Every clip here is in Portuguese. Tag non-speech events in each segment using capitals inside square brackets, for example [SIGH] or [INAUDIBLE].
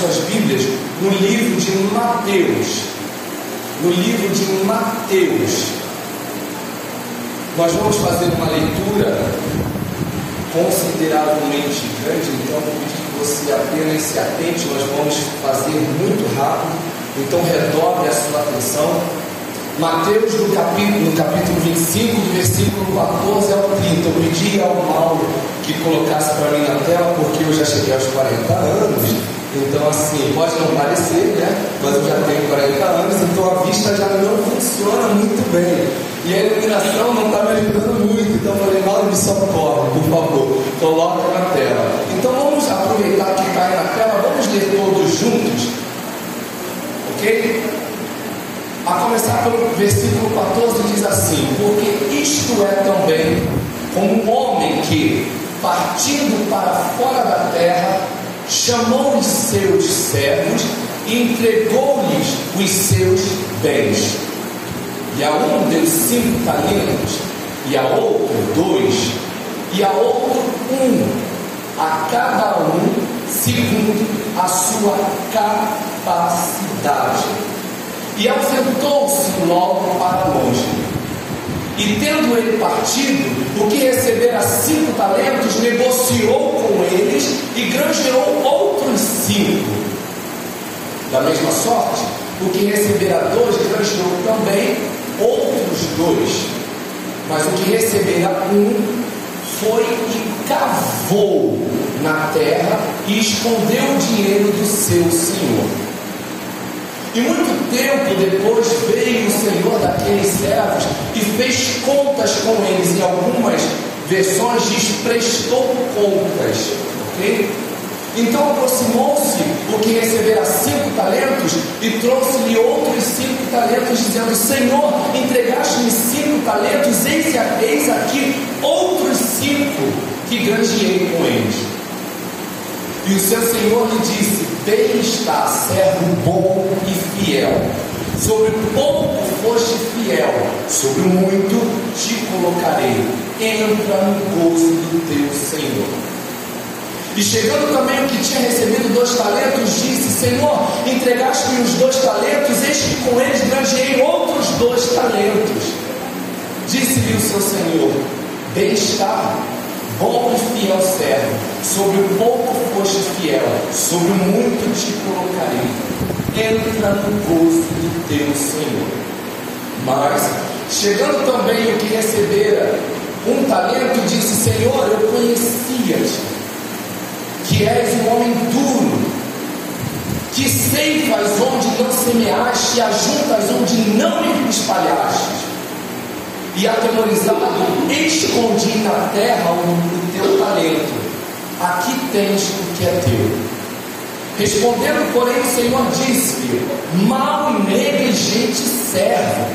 suas Bíblias no livro de Mateus. No livro de Mateus. Nós vamos fazer uma leitura consideravelmente grande, então vou pedir que você apenas se atente, nós vamos fazer muito rápido, então redobre a sua atenção. Mateus no capítulo, no capítulo 25, do versículo 14 ao 30. Eu pedi ao Mauro que colocasse para mim na tela, porque eu já cheguei aos 40 anos. Então, assim, pode não parecer, né? Mas eu já tenho 40 anos, então a vista já não funciona muito bem. E a iluminação não está me ajudando muito. Então, eu falei, Mauro, me socorre, por favor, coloca na tela. Então, vamos aproveitar que cai na tela, vamos ler todos juntos, ok? A começar pelo versículo 14 diz assim: Porque isto é também como um homem que, partindo para fora da terra, chamou os seus servos e entregou-lhes os seus bens. E a um deu cinco talentos, e a outro dois, e a outro um, a cada um segundo a sua capacidade e ausentou-se logo para longe. E tendo ele partido, o que recebera cinco talentos, negociou com eles e granjeou outros cinco. Da mesma sorte, o que recebera dois, granjeou também outros dois. Mas o que recebera um, foi e cavou na terra e escondeu o dinheiro do seu senhor. E muito tempo depois veio o Senhor daqueles servos e fez contas com eles. Em algumas versões diz prestou contas. Ok? Então aproximou-se o que recebera cinco talentos e trouxe-lhe outros cinco talentos, dizendo: Senhor, entregaste-me cinco talentos, eis, aqui outros cinco que granjeei com eles. E o seu senhor lhe disse: Bem está, servo bom e fiel. Sobre pouco foste fiel, sobre muito te colocarei. Entra no gozo do teu Senhor. E chegando também o que tinha recebido dois talentos, disse: Senhor, entregaste-me os dois talentos, eis que com eles granjeei outros dois talentos. Disse-lhe o seu Senhor: Bem está, bom e fiel servo, sobre o pouco foste fiel, sobre o muito te colocarei. Entra no gozo do teu Senhor. Mas, chegando também o que recebera um talento, disse: Senhor, eu conhecia-te, que és um homem duro, que ceifas onde não semeaste e ajuntas onde não espalhaste e atemorizado, escondi na terra o, teu talento. Aqui tens o que é teu. Respondendo, porém, o Senhor disse-lhe: Mal e negligente servo,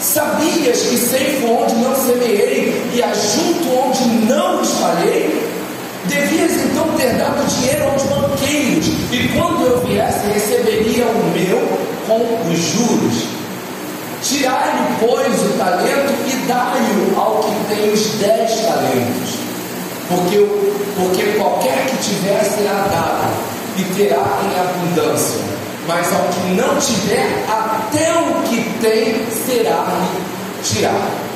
sabias que sei onde não semeei e ajunto onde não espalhei? Devias então ter dado dinheiro aos banqueiros, e quando eu viesse, receberia o meu com os juros. Tirai-lhe, pois, o talento e dai-o ao que tem os dez talentos. Porque, porque qualquer que tiver será dado e terá em abundância. Mas ao que não tiver, até o que tem será-lhe tirado.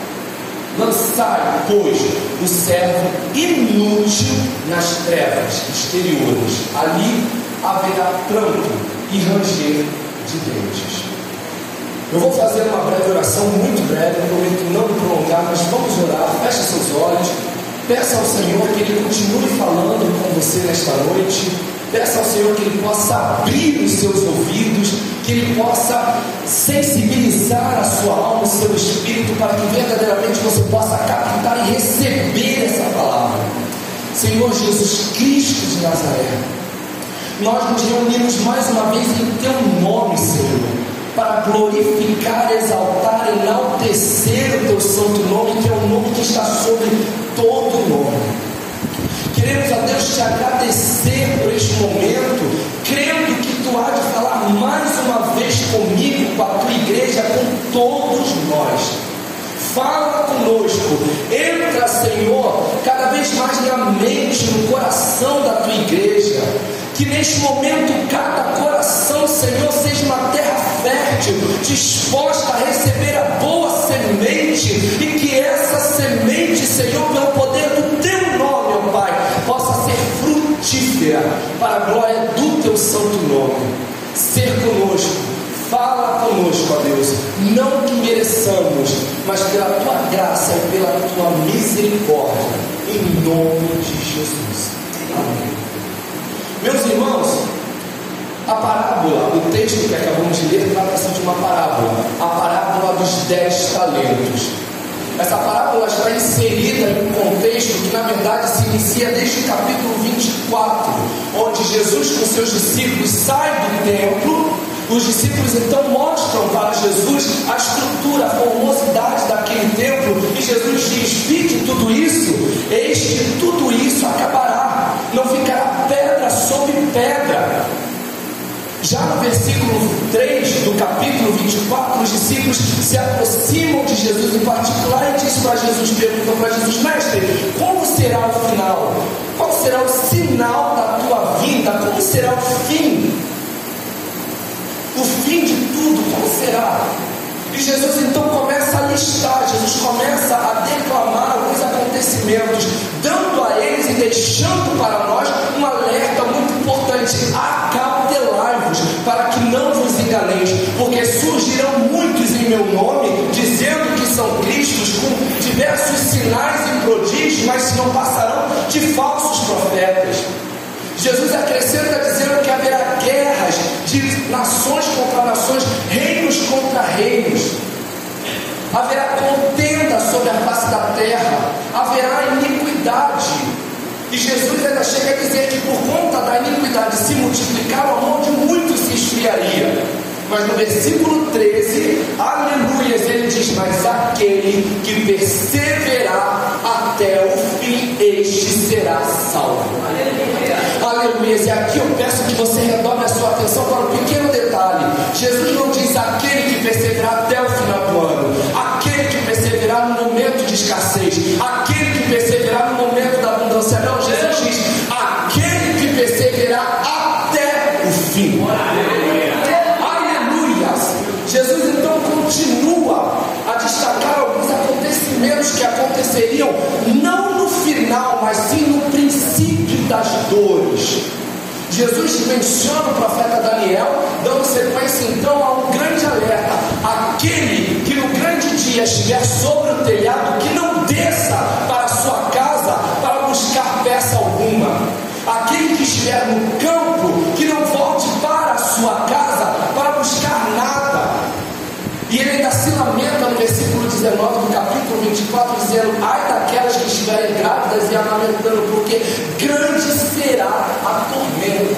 Lançai, pois, o servo inútil nas trevas exteriores. Ali haverá pranto e ranger de dentes. Eu vou fazer uma breve oração, muito breve, prometo não me prolongar, mas vamos orar. Feche seus olhos, peça ao Senhor que Ele continue falando com você nesta noite. Peça ao Senhor que Ele possa abrir os seus ouvidos, que Ele possa sensibilizar a sua alma, o seu espírito, para que verdadeiramente você possa captar e receber essa palavra. Senhor Jesus Cristo de Nazaré, nós nos reunimos mais uma vez em Teu nome, Senhor para glorificar, exaltar, enaltecer o teu santo nome, que é o nome que está sobre todo nome. Queremos a Deus te agradecer por este momento, crendo que tu há de falar mais uma vez comigo, com a tua igreja, com todos nós. Fala conosco, entra, Senhor, cada vez mais na mente, no coração da neste momento cada coração, Senhor, seja uma terra fértil, disposta a receber a boa semente, e que essa semente, Senhor, pelo poder do Teu nome, ó Pai, possa ser frutífera para a glória do Teu santo nome. Ser conosco, fala conosco, ó Deus, não que mereçamos, mas pela Tua graça e pela Tua misericórdia, em nome de Jesus. Amém. Meus irmãos, a parábola, o texto que acabamos de ler, trata-se de uma parábola, a parábola dos dez talentos. Essa parábola está inserida em um contexto que, na verdade, se inicia desde o capítulo 24, onde Jesus, com seus discípulos, sai do templo. Os discípulos então mostram para Jesus a estrutura, a formosidade daquele templo, e Jesus diz: Fique tudo isso, eis que tudo isso acabará, não ficará pedra sobre pedra. Já no versículo 3 do capítulo 24, os discípulos se aproximam de Jesus em particular e diz para Jesus, perguntam para Jesus, mestre, como será o final? Qual será o sinal da tua vinda? Como será o fim? O fim de tudo, qual será? E Jesus então começa a listar, Jesus começa a declamar alguns acontecimentos, dando a eles e deixando para nós um alerta muito importante: acautelai-vos, para que não vos enganeis, porque surgirão muitos em meu nome, dizendo que são Cristos, com diversos sinais e prodígios, mas não passarão de falsos profetas. Jesus acrescenta dizendo que haverá guerras de nações contra nações, reinos contra reinos. Haverá contenda sobre a face da terra, haverá. E Jesus ainda chega a dizer que por conta da iniquidade se multiplicar, o amor de muitos se esfriaria. Mas no versículo 13, aleluias, ele diz: Mas aquele que perseverar até o fim, este será salvo. Aleluia. Aleluias. E aqui eu peço que você redobre a sua atenção para um pequeno detalhe. Jesus não diz aquele que perseverar até o final do ano, aquele que perseverar no momento de escassez, aquele aconteceriam não no final, mas sim no princípio das dores. Jesus menciona o profeta Daniel, dando sequência então a um grande alerta: aquele que no grande dia estiver sobre o telhado, que não desça para sua casa para buscar peça alguma, aquele que estiver no campo, que não volte para a sua casa para buscar nada. E ele ainda se lamenta 19 do capítulo 24, dizendo: Ai daquelas que estiverem grávidas e amamentando, porque grande será a tormenta,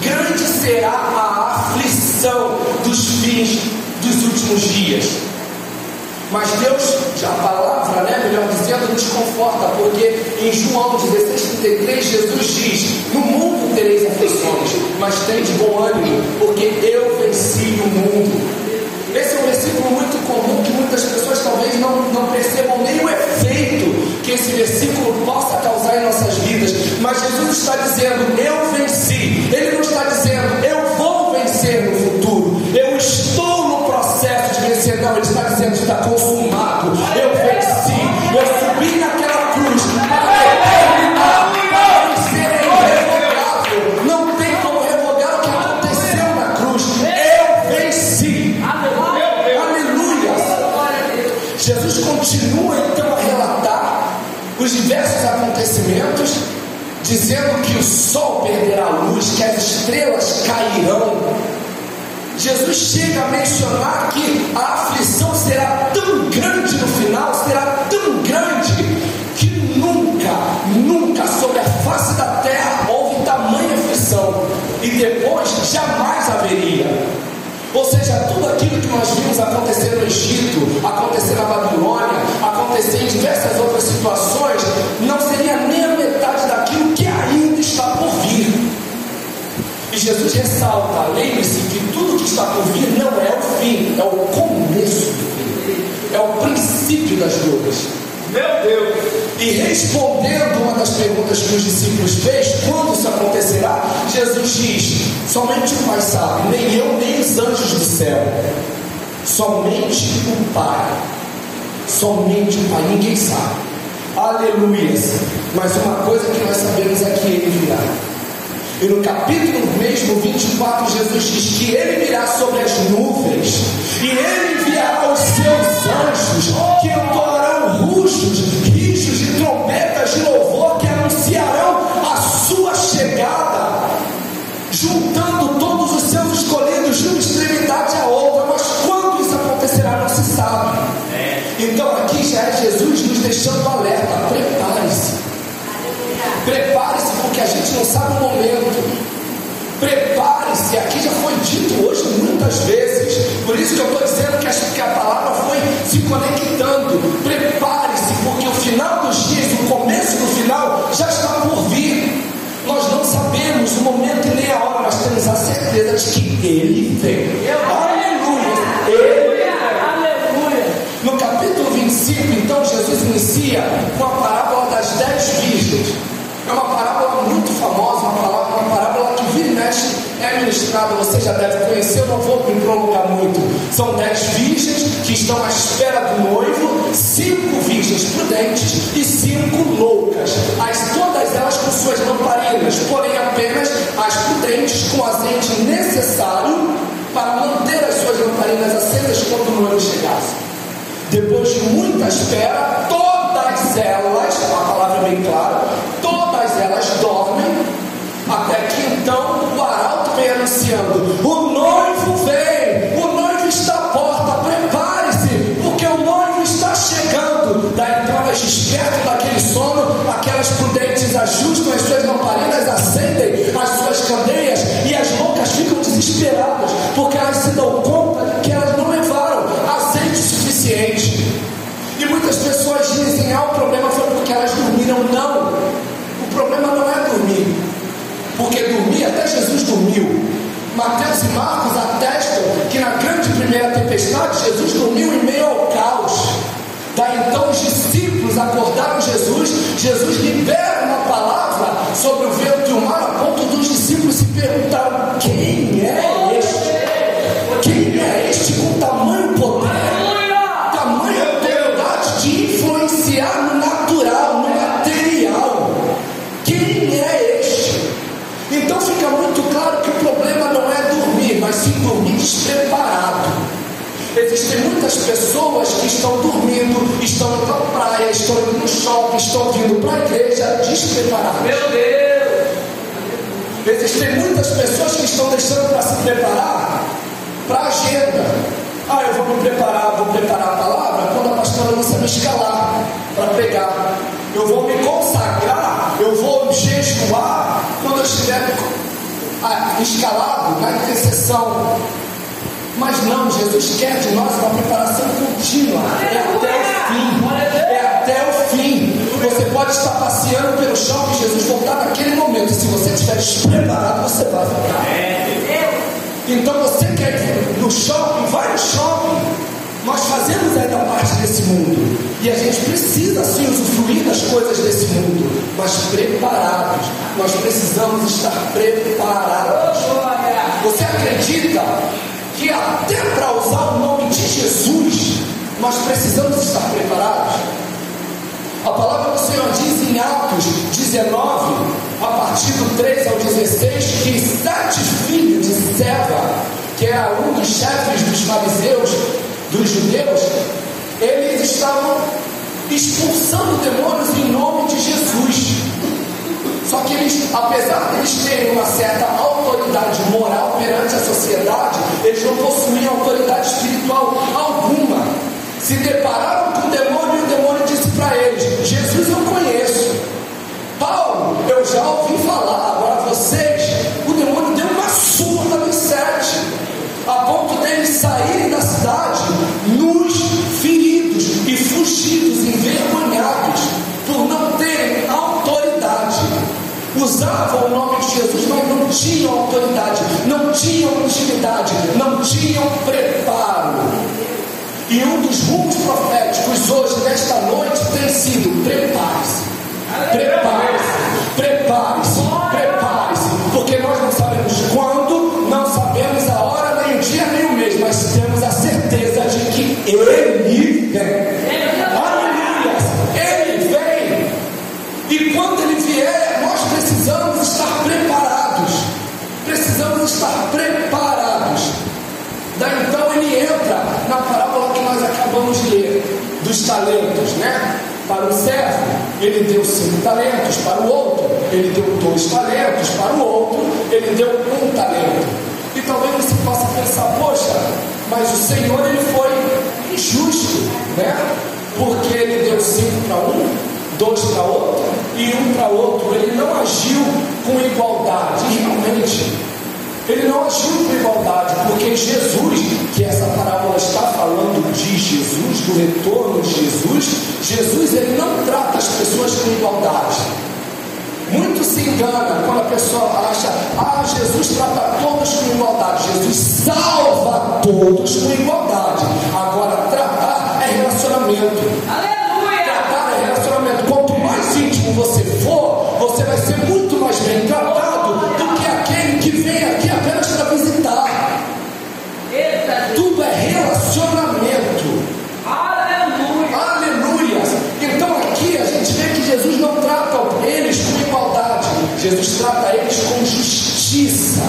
grande será a aflição dos fins dos últimos dias. Mas Deus, já a palavra, né, melhor dizendo, nos conforta, porque em João 16,33 Jesus diz: No mundo tereis aflições, mas tem de bom ânimo, porque eu venci o mundo. Esse é um versículo muito muitas pessoas talvez não, não percebam nem o efeito que esse versículo possa causar em nossas vidas. Mas Jesus está dizendo: Eu venci. Ele não está dizendo: Eu vou vencer no futuro. Eu estou no processo de vencer. Não, ele está dizendo: Está consumado. Eu venci. Eu dizendo que o sol perderá a luz, que as estrelas cairão. Jesus chega a mencionar que a aflição será tão grande no final, será tão grande, que nunca, nunca sobre a face da terra houve tamanha aflição, e depois jamais haveria. Ou seja, tudo aquilo que nós vimos acontecer no Egito, acontecer na Babilônia, acontecer em diversas outras situações, não E Jesus ressalta, lembre-se que tudo que está por vir não é o fim, é o começo do fim, é o princípio das dores. Meu Deus! E respondendo uma das perguntas que os discípulos fez, quando isso acontecerá, Jesus diz: somente o Pai sabe, nem eu, nem os anjos do céu. Somente o Pai. Somente o Pai, ninguém sabe. Aleluia. Mas uma coisa que nós sabemos é que Ele virá. E no capítulo mesmo 24, Jesus diz que Ele virá sobre as nuvens e Ele enviará os seus anjos que entoarão rujos, risos de trombetas de louvor sabe o momento. Prepare-se, aqui já foi dito hoje muitas vezes. Por isso que eu estou dizendo que a, que a palavra foi se conectando. Prepare-se, porque o final dos dias, o começo do final, já está por vir. Nós não sabemos o momento e nem a hora, mas temos a certeza de que Ele vem. Aleluia! Ele Aleluia! No capítulo 25, então, Jesus inicia com a parábola das dez virgens. É uma parábola muito famosa, uma parábola, uma parábola que vira e mexe é ministrada, você já deve conhecer, eu não vou me prolongar muito. São dez virgens que estão à espera do noivo, cinco virgens prudentes e cinco loucas. As, todas elas com suas lamparinas, porém apenas as prudentes com o azeite necessário para manter as suas lamparinas acesas quando o noivo chegasse. Depois de muita espera, todas elas, palavra é bem clara, todas elas dormem, até que então o arauto vem anunciando: o noivo vem, o noivo está à porta, prepare-se, porque o noivo está chegando. Daí então elas despertam daquele sono, aquelas prudentes ajustam as suas lamparinas, acendem as suas candeias e as loucas ficam desesperadas, porque Mateus e Marcos atestam que na grande primeira tempestade, Jesus dormiu em meio ao caos. Daí então os discípulos acordaram Jesus, Jesus libera uma palavra sobre o vento e o mar, a ponto dos discípulos se perguntaram: estão dormindo, estão indo para a praia, estão indo no shopping, estão vindo para a igreja despreparadas. Meu Deus! Existem muitas pessoas que estão deixando para se preparar para a agenda. Ah, eu vou me preparar, vou preparar a palavra quando a pastora Lúcia me escalar para pegar. Eu vou me consagrar, eu vou jejuar quando eu estiver ah, escalado na intercessão. Mas não, Jesus quer de nós uma preparação contínua. É até o fim. É até o fim. Você pode estar passeando pelo chão e Jesus voltar naquele momento. Se você estiver despreparado, você vai ficar. Então você quer ir no shopping, vai no shopping. Nós fazemos ainda parte desse mundo. E a gente precisa sim usufruir das coisas desse mundo. Mas preparados. Nós precisamos estar preparados. Você acredita que até para usar o nome de Jesus, nós precisamos estar preparados? A palavra do Senhor diz em Atos 19, a partir do 3 ao 16, que sete filhos de Seva, que era um dos chefes dos fariseus, dos judeus, eles estavam expulsando demônios em nome de Jesus. Só que eles, apesar de eles terem uma certa autoridade moral perante a sociedade, eles não possuíam autoridade espiritual alguma. Se depararam talentos, né? Para o servo, ele deu cinco talentos, para o outro, ele deu dois talentos, para o outro, ele deu um talento. E talvez você possa pensar, poxa, mas o Senhor ele foi injusto, né? Porque ele deu cinco para um, dois para outro e um para outro. Ele não agiu com igualdade. Realmente, ele não agiu com igualdade, porque Jesus, que essa parábola está falando de Jesus, do retorno de Jesus, Jesus ele não trata as pessoas com igualdade. Muito se engana quando a pessoa acha, ah, Jesus trata todos com igualdade. Jesus salva todos com igualdade. Agora, tratar é relacionamento. Aleluia! Tratar é relacionamento. Quanto mais íntimo você for, você vai ser justiça,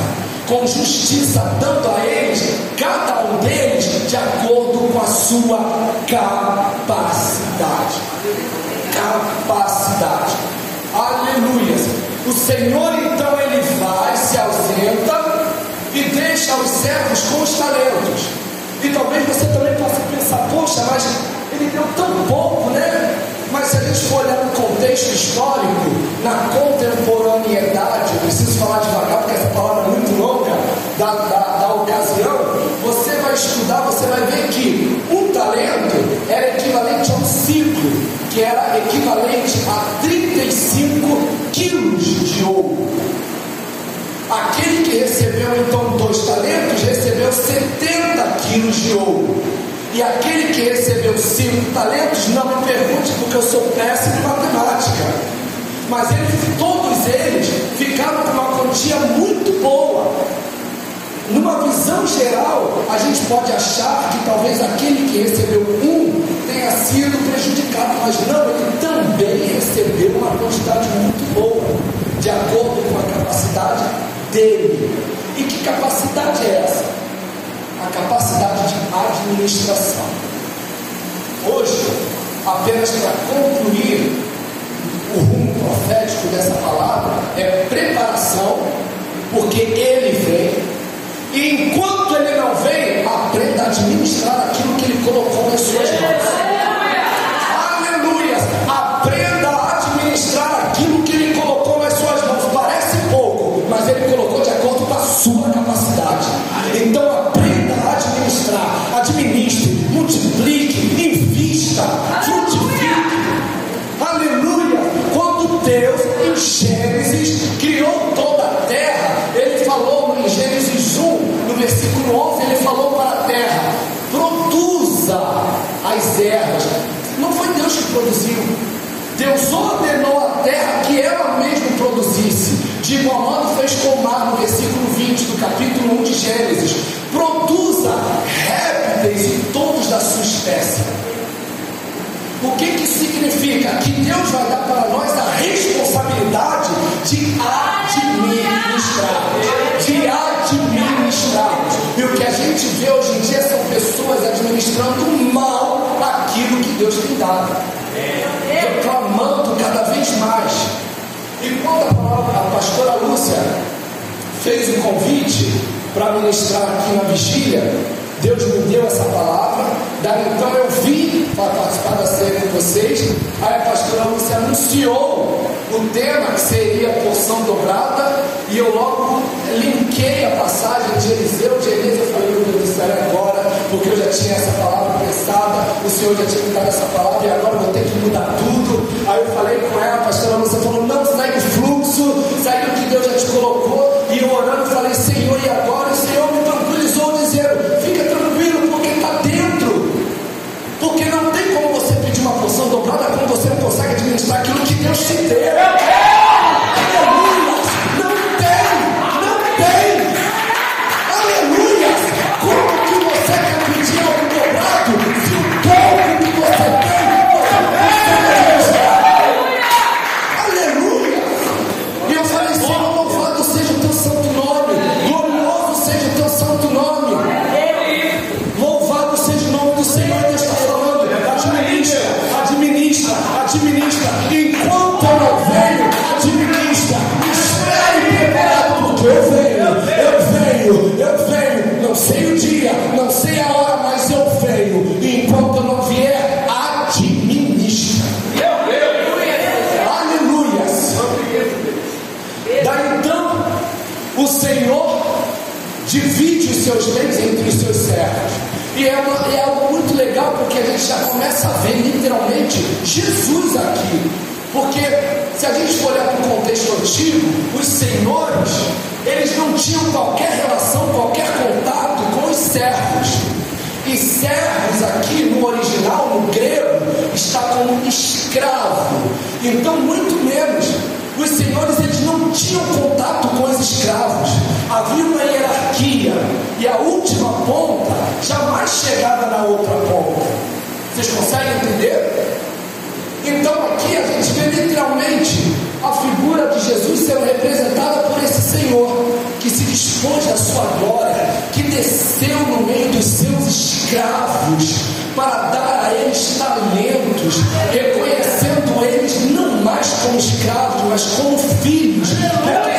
com justiça, dando a eles, cada um deles, de acordo com a sua capacidade. Capacidade. Aleluia! O Senhor então ele vai, se ausenta e deixa os servos com os talentos. E talvez você também possa pensar, poxa, mas ele deu tão pouco, né? Mas se a gente for olhar no contexto histórico, na contemporaneidade, preciso falar devagar porque essa palavra é muito longa, da, da, da ocasião, você vai estudar, você vai ver que um talento era equivalente a um ciclo, que era equivalente a 35 quilos de ouro. Aquele que recebeu então dois talentos recebeu 70 quilos de ouro. E aquele que recebeu cinco talentos, não me pergunte porque eu sou péssimo em matemática. Mas eles, todos eles ficaram com uma quantia muito boa. Numa visão geral, a gente pode achar que talvez aquele que recebeu um tenha sido prejudicado, mas não, ele também recebeu uma quantidade muito boa, de acordo com a capacidade dele. E que capacidade é essa? A capacidade de administração. Hoje, apenas para concluir o rumo profético dessa palavra, é preparação, porque ele vem. E enquanto ele não vem, aprenda a administrar aquilo que ele colocou nas suas mãos. Que produziu. Deus ordenou à terra que ela mesma produzisse. De igual modo fez com o mar, no versículo 20 do capítulo 1 de Gênesis. Produza répteis e todos da sua espécie. O que que significa? Que Deus vai dar para nós a responsabilidade de administrar, de administrar. E o que a gente vê hoje em dia são pessoas administrando que Deus tem dado, reclamando cada vez mais. E quando a, palavra, a pastora Lúcia fez o convite para ministrar aqui na vigília, Deus me deu essa palavra, daí então eu vim para participar da ceia com vocês. Aí a pastora Lúcia anunciou o tema que seria porção dobrada, e eu logo linkei a passagem de Eliseu, de Elias, eu falei, meu Deus do céu, é agora, porque eu já tinha essa palavra pensada, o Senhor já tinha me dado essa palavra e agora eu vou ter que mudar tudo. Aí eu falei com ela, a pastora Lúcia falou: não, segue o fluxo, segue o que Deus já te colocou. E eu orando, eu falei: Senhor, e agora? O Senhor me tranquilizou, dizendo: fica tranquilo, porque está dentro. Porque não tem como você pedir uma porção dobrada quando você não consegue administrar aquilo que Deus te deu. Divide os seus bens entre os seus servos. E é, uma- é algo muito legal porque a gente já começa a ver literalmente Jesus aqui. Porque se a gente for olhar para o contexto antigo, os senhores, eles não tinham qualquer relação, qualquer contato com os servos. E servos aqui no original, no grego, está como escravo. Então, muito menos, os senhores eles não tinham contato com os escravos. Havia uma hierarquia e a última ponta jamais chegava na outra ponta. Vocês conseguem entender? Então aqui a gente vê literalmente a figura de Jesus sendo representada por esse Senhor que se dispôs da sua glória, que desceu no meio dos seus escravos para dar a eles talentos, reconhecendo eles não mais como escravos, mas como filhos. Porque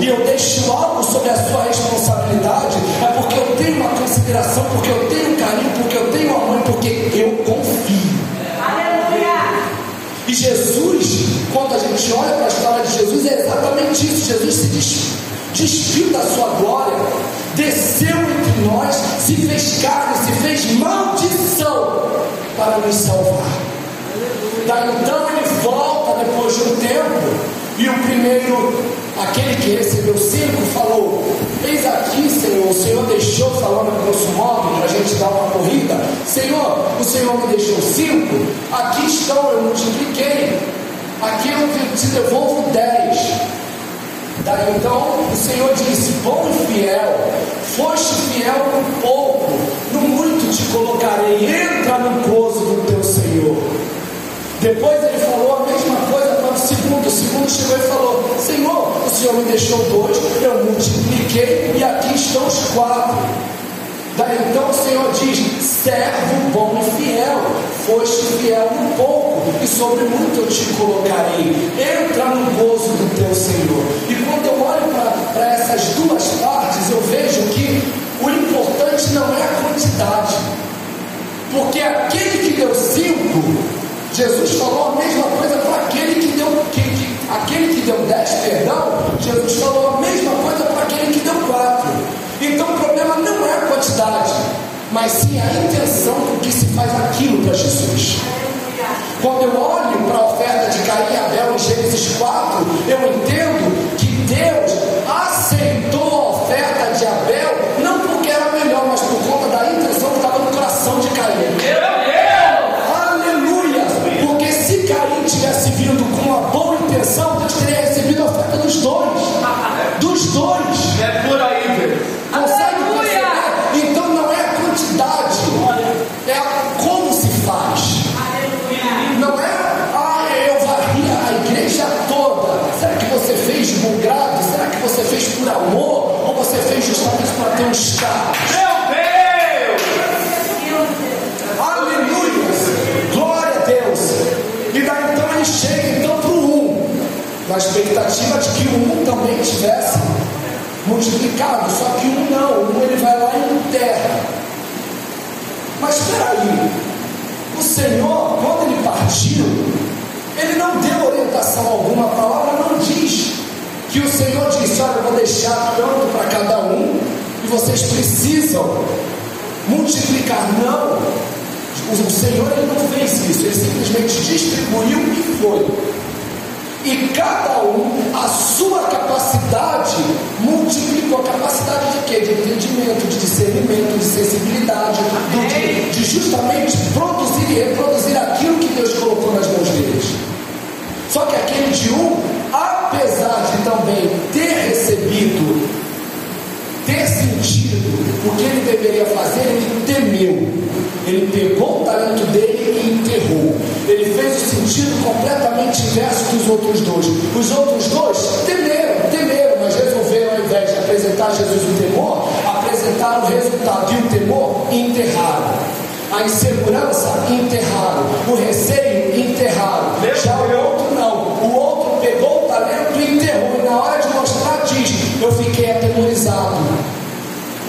e eu deixo algo sobre a sua responsabilidade, é porque eu tenho uma consideração, porque eu tenho carinho, porque eu tenho amor, porque eu confio. E Jesus, quando a gente olha para a história de Jesus, é exatamente isso. Jesus se des- despiu da sua glória, desceu entre nós, se fez carne, se fez maldição para nos salvar. Daí então ele volta depois de um tempo, e o primeiro, aquele que recebeu cinco, falou: Eis aqui, Senhor, o Senhor deixou, falando a grosso modo, para a gente dar uma corrida. Senhor, o Senhor me deixou cinco, aqui estão, eu multipliquei. Aqui eu te- devolvo dez. Daí então o Senhor disse: Bom e fiel, foste fiel no pouco, no muito te colocarei, entra no gozo do teu Senhor. Depois ele falou a mesma o segundo. Chegou e falou: Senhor, o Senhor me deixou dois, eu multipliquei e aqui estão os quatro. Daí então o Senhor diz: servo bom e fiel, foste fiel no pouco, e sobre muito eu te colocarei. Entra no gozo do teu Senhor. E quando eu olho para essas duas partes, eu vejo que o importante não é a quantidade. Porque aquele que deu cinco, Jesus falou a mesma coisa para aquele aquele que deu dez, perdão, Jesus falou a mesma coisa para aquele que deu quatro. Então o problema não é a quantidade, mas sim a intenção com que se faz aquilo para Jesus. Quando eu olho para a oferta de Caim e Abel em Gênesis 4, eu entendo que Deus aceitou a oferta de Abel não porque era melhor, mas tivesse vindo com uma boa intenção, Deus teria recebido a oferta dos dois. Dos dois. É por aí, velho. Consegue perceber? Então não é a quantidade, é a como se faz. Não é, ah, eu varri a igreja toda. Será que você fez de bom grado? Será que você fez por amor? Ou você fez justamente para ter um status? Expectativa de que o um também tivesse multiplicado, só que um não, o um ele vai lá e enterra. Mas espera aí, o Senhor, quando ele partiu, ele não deu orientação alguma, a palavra não diz que o Senhor disse: Olha, eu vou deixar tanto para cada um, e vocês precisam multiplicar. Não, o Senhor ele não fez isso, ele simplesmente distribuiu e foi. E cada um, a sua capacidade, multiplicou a capacidade de quê? De entendimento, de discernimento, de sensibilidade, de, de justamente produzir e reproduzir aquilo que Deus colocou nas mãos deles. Só que aquele de um, apesar de também ter recebido, ter sentido o que ele deveria fazer, ele temeu. Ele pegou inverso dos outros dois. Os outros dois temeram, temeram, mas resolveram, ao invés de apresentar Jesus o temor, apresentaram o resultado. E o temor, enterraram. A insegurança, enterraram. O receio, enterraram. Já o outro não. O outro pegou o talento e enterrou. E na hora de mostrar, diz: Eu fiquei atemorizado.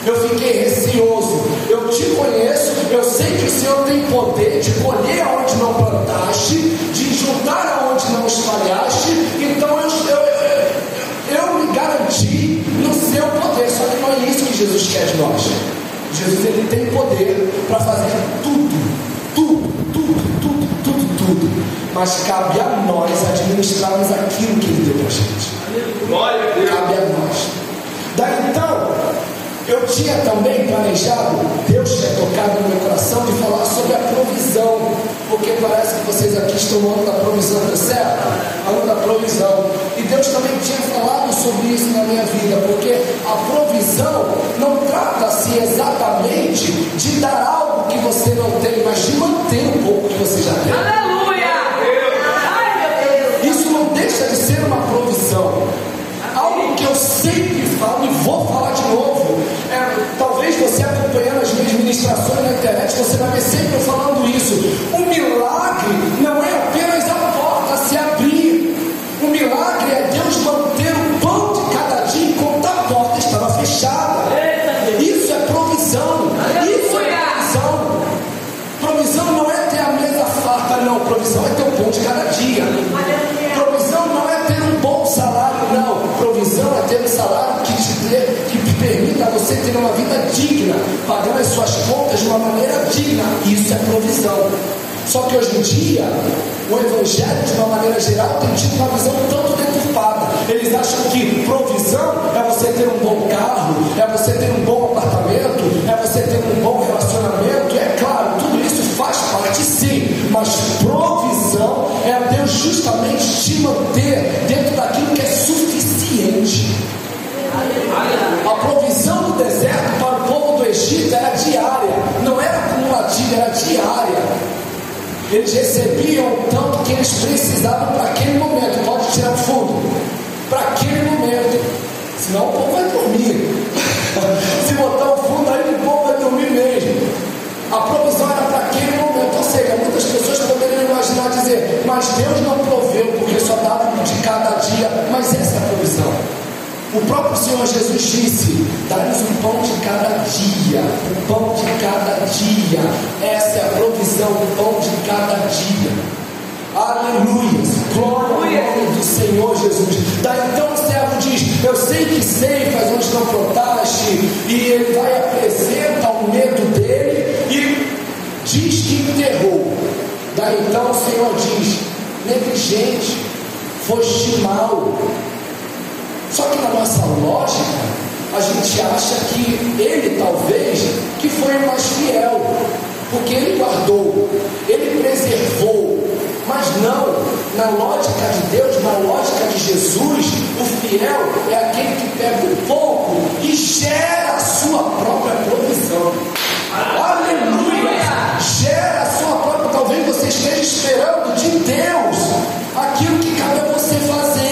Eu fiquei receoso. Eu te conheço. Eu sei que o Senhor tem poder de colher aonde não plantaste, de juntar aonde não espalhaste. Então eu, eu, eu, eu me garanti no seu poder. Só que não é isso que Jesus quer de nós. Jesus ele tem poder para fazer tudo, tudo, tudo, tudo, tudo, tudo. Mas cabe a nós administrarmos aquilo que ele deu para a gente. Cabe a nós. Daí então, eu tinha também planejado, Deus tinha tocado no meu coração de falar sobre a provisão, porque parece que vocês aqui estão no ano da provisão, tá certo? Ano da provisão. E Deus também tinha falado sobre isso na minha vida, porque a provisão não trata-se exatamente de dar algo que você não tem, mas de manter um pouco que você já tem. Aleluia! Ai, meu Deus! Isso não deixa de ser uma provisão. Algo que eu sempre falo e vou falar de novo. É, talvez você acompanhando as minhas ministrações na internet, você vai ver sempre falando isso. O milagre Só que hoje em dia, o Evangelho, de uma maneira geral, tem tido uma visão tanto deturpada. Eles acham que provisão é você ter um bom carro, é você ter um bom apartamento, é você ter um bom relacionamento. É claro, tudo isso faz parte sim, mas provisão é Deus justamente te manter dentro daquilo que é suficiente. A provisão do deserto para o povo do Egito era diária, não era acumulativa, era diária. Eles recebiam tanto que eles precisavam para aquele momento. Pode tirar o fundo. Para aquele momento. Senão o povo vai dormir. [LAUGHS] Se botar o fundo aí, o povo vai dormir mesmo. A provisão era para aquele momento. Ou seja, muitas pessoas poderiam imaginar dizer, mas Deus não proveu porque só dava de cada dia. Mas essa é a provisão. O próprio Senhor Jesus disse: Dá-nos um pão de cada dia, o pão de cada dia. Essa é a provisão, o pão de cada dia. Aleluia, glória ao nome do Senhor Jesus. Daí então o servo diz: Eu sei que sei, faz onde não plantaste, e ele vai apresenta o medo dele e diz que enterrou. Daí então o Senhor diz: Negligente, foste mal. Nossa lógica, a gente acha que ele talvez que foi mais fiel, porque ele guardou, ele preservou. Mas não, na lógica de Deus, na lógica de Jesus, o fiel é aquele que pega um pouco e gera a sua própria provisão. Aleluia! Gera a sua própria, talvez você esteja esperando de Deus aquilo que cabe a você fazer.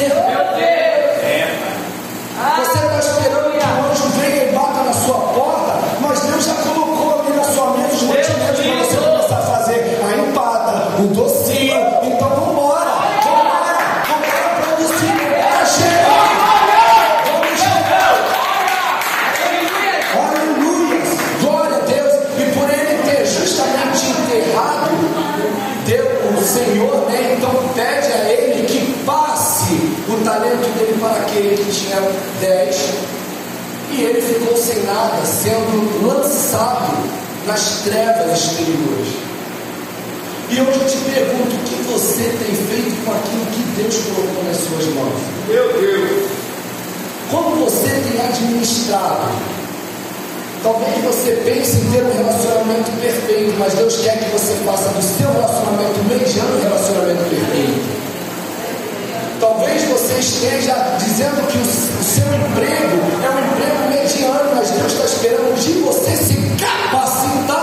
E ele ficou sem nada, sendo lançado nas trevas exteriores. E hoje eu te pergunto: o que você tem feito com aquilo que Deus colocou nas suas mãos? Meu Deus. Como você tem administrado? Talvez você pense em ter um relacionamento perfeito, mas Deus quer que você faça do seu relacionamento mediano um relacionamento perfeito. Você esteja dizendo que o seu emprego é um emprego mediano, mas Deus está esperando de você se capacitar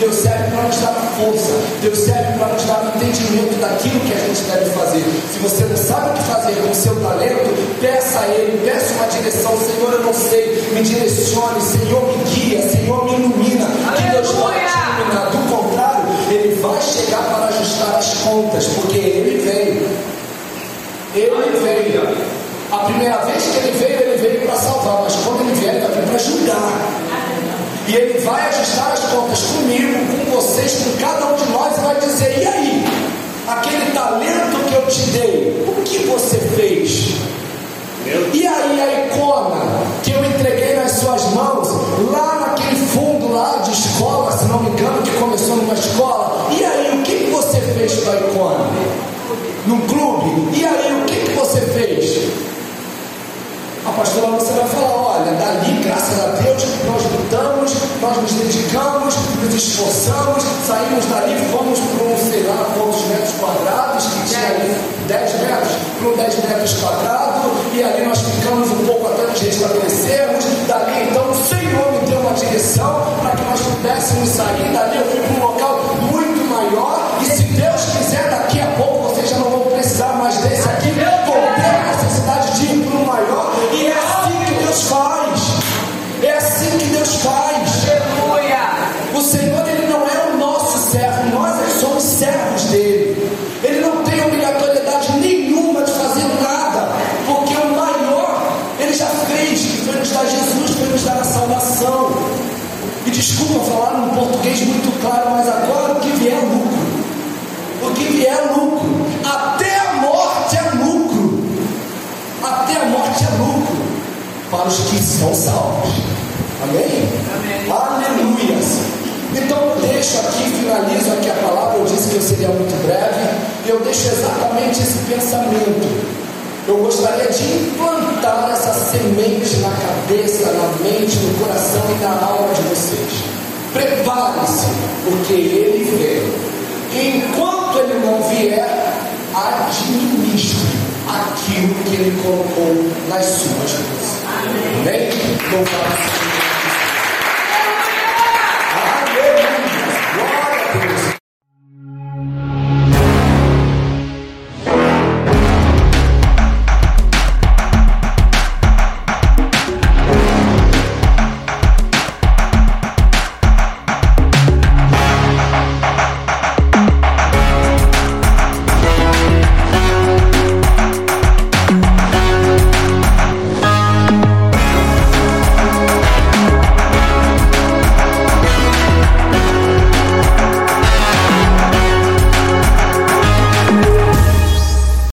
Deus serve para nos dar força. Deus serve para nos dar entendimento daquilo que a gente deve fazer. Se você não sabe o que fazer com o seu talento, peça a Ele, peça uma direção. Senhor, eu não sei, me direcione. Senhor, me guia. Senhor, me ilumina. Que Deus vai te iluminar. Do contrário, Ele vai chegar para ajustar as contas, porque Ele veio. Ele veio. A primeira vez que ele veio, ele veio para salvar, mas quando ele vier, ele vai vir para julgar. E ele vai ajustar as contas comigo, com vocês, com cada um de nós, e vai dizer: e aí? Aquele talento que eu te dei, o que você fez? E aí a icona que eu entreguei nas suas mãos, lá naquele fundo lá de escola, se não me engano, que começou numa escola, e aí o que você fez com a icona? Num clube? E aí o que que você fez? A pastora você vai falar, olha, dali, graças a Deus, nós lutamos, nós nos dedicamos, nos esforçamos, saímos dali, fomos para um, sei lá, quantos metros quadrados, que tinha ali 10 metros, para um 10 metros quadrados, e ali nós ficamos um pouco até nos restabelecermos, dali então o Senhor me deu uma direção para que nós pudéssemos sair, dali eu fui para claro, mas agora o que vier é lucro. O que vier é lucro. Até a morte é lucro. Até a morte é lucro para os que são salvos. Amém? Amém. Aleluia. Então eu deixo aqui, finalizo aqui a palavra. Eu disse que eu seria muito breve. E eu deixo exatamente esse pensamento. Eu gostaria de implantar essa semente na cabeça, na mente, no coração e na alma de vocês. Prepare-se, porque ele. E enquanto ele não vier, administre aquilo que ele colocou nas suas mãos. Amém?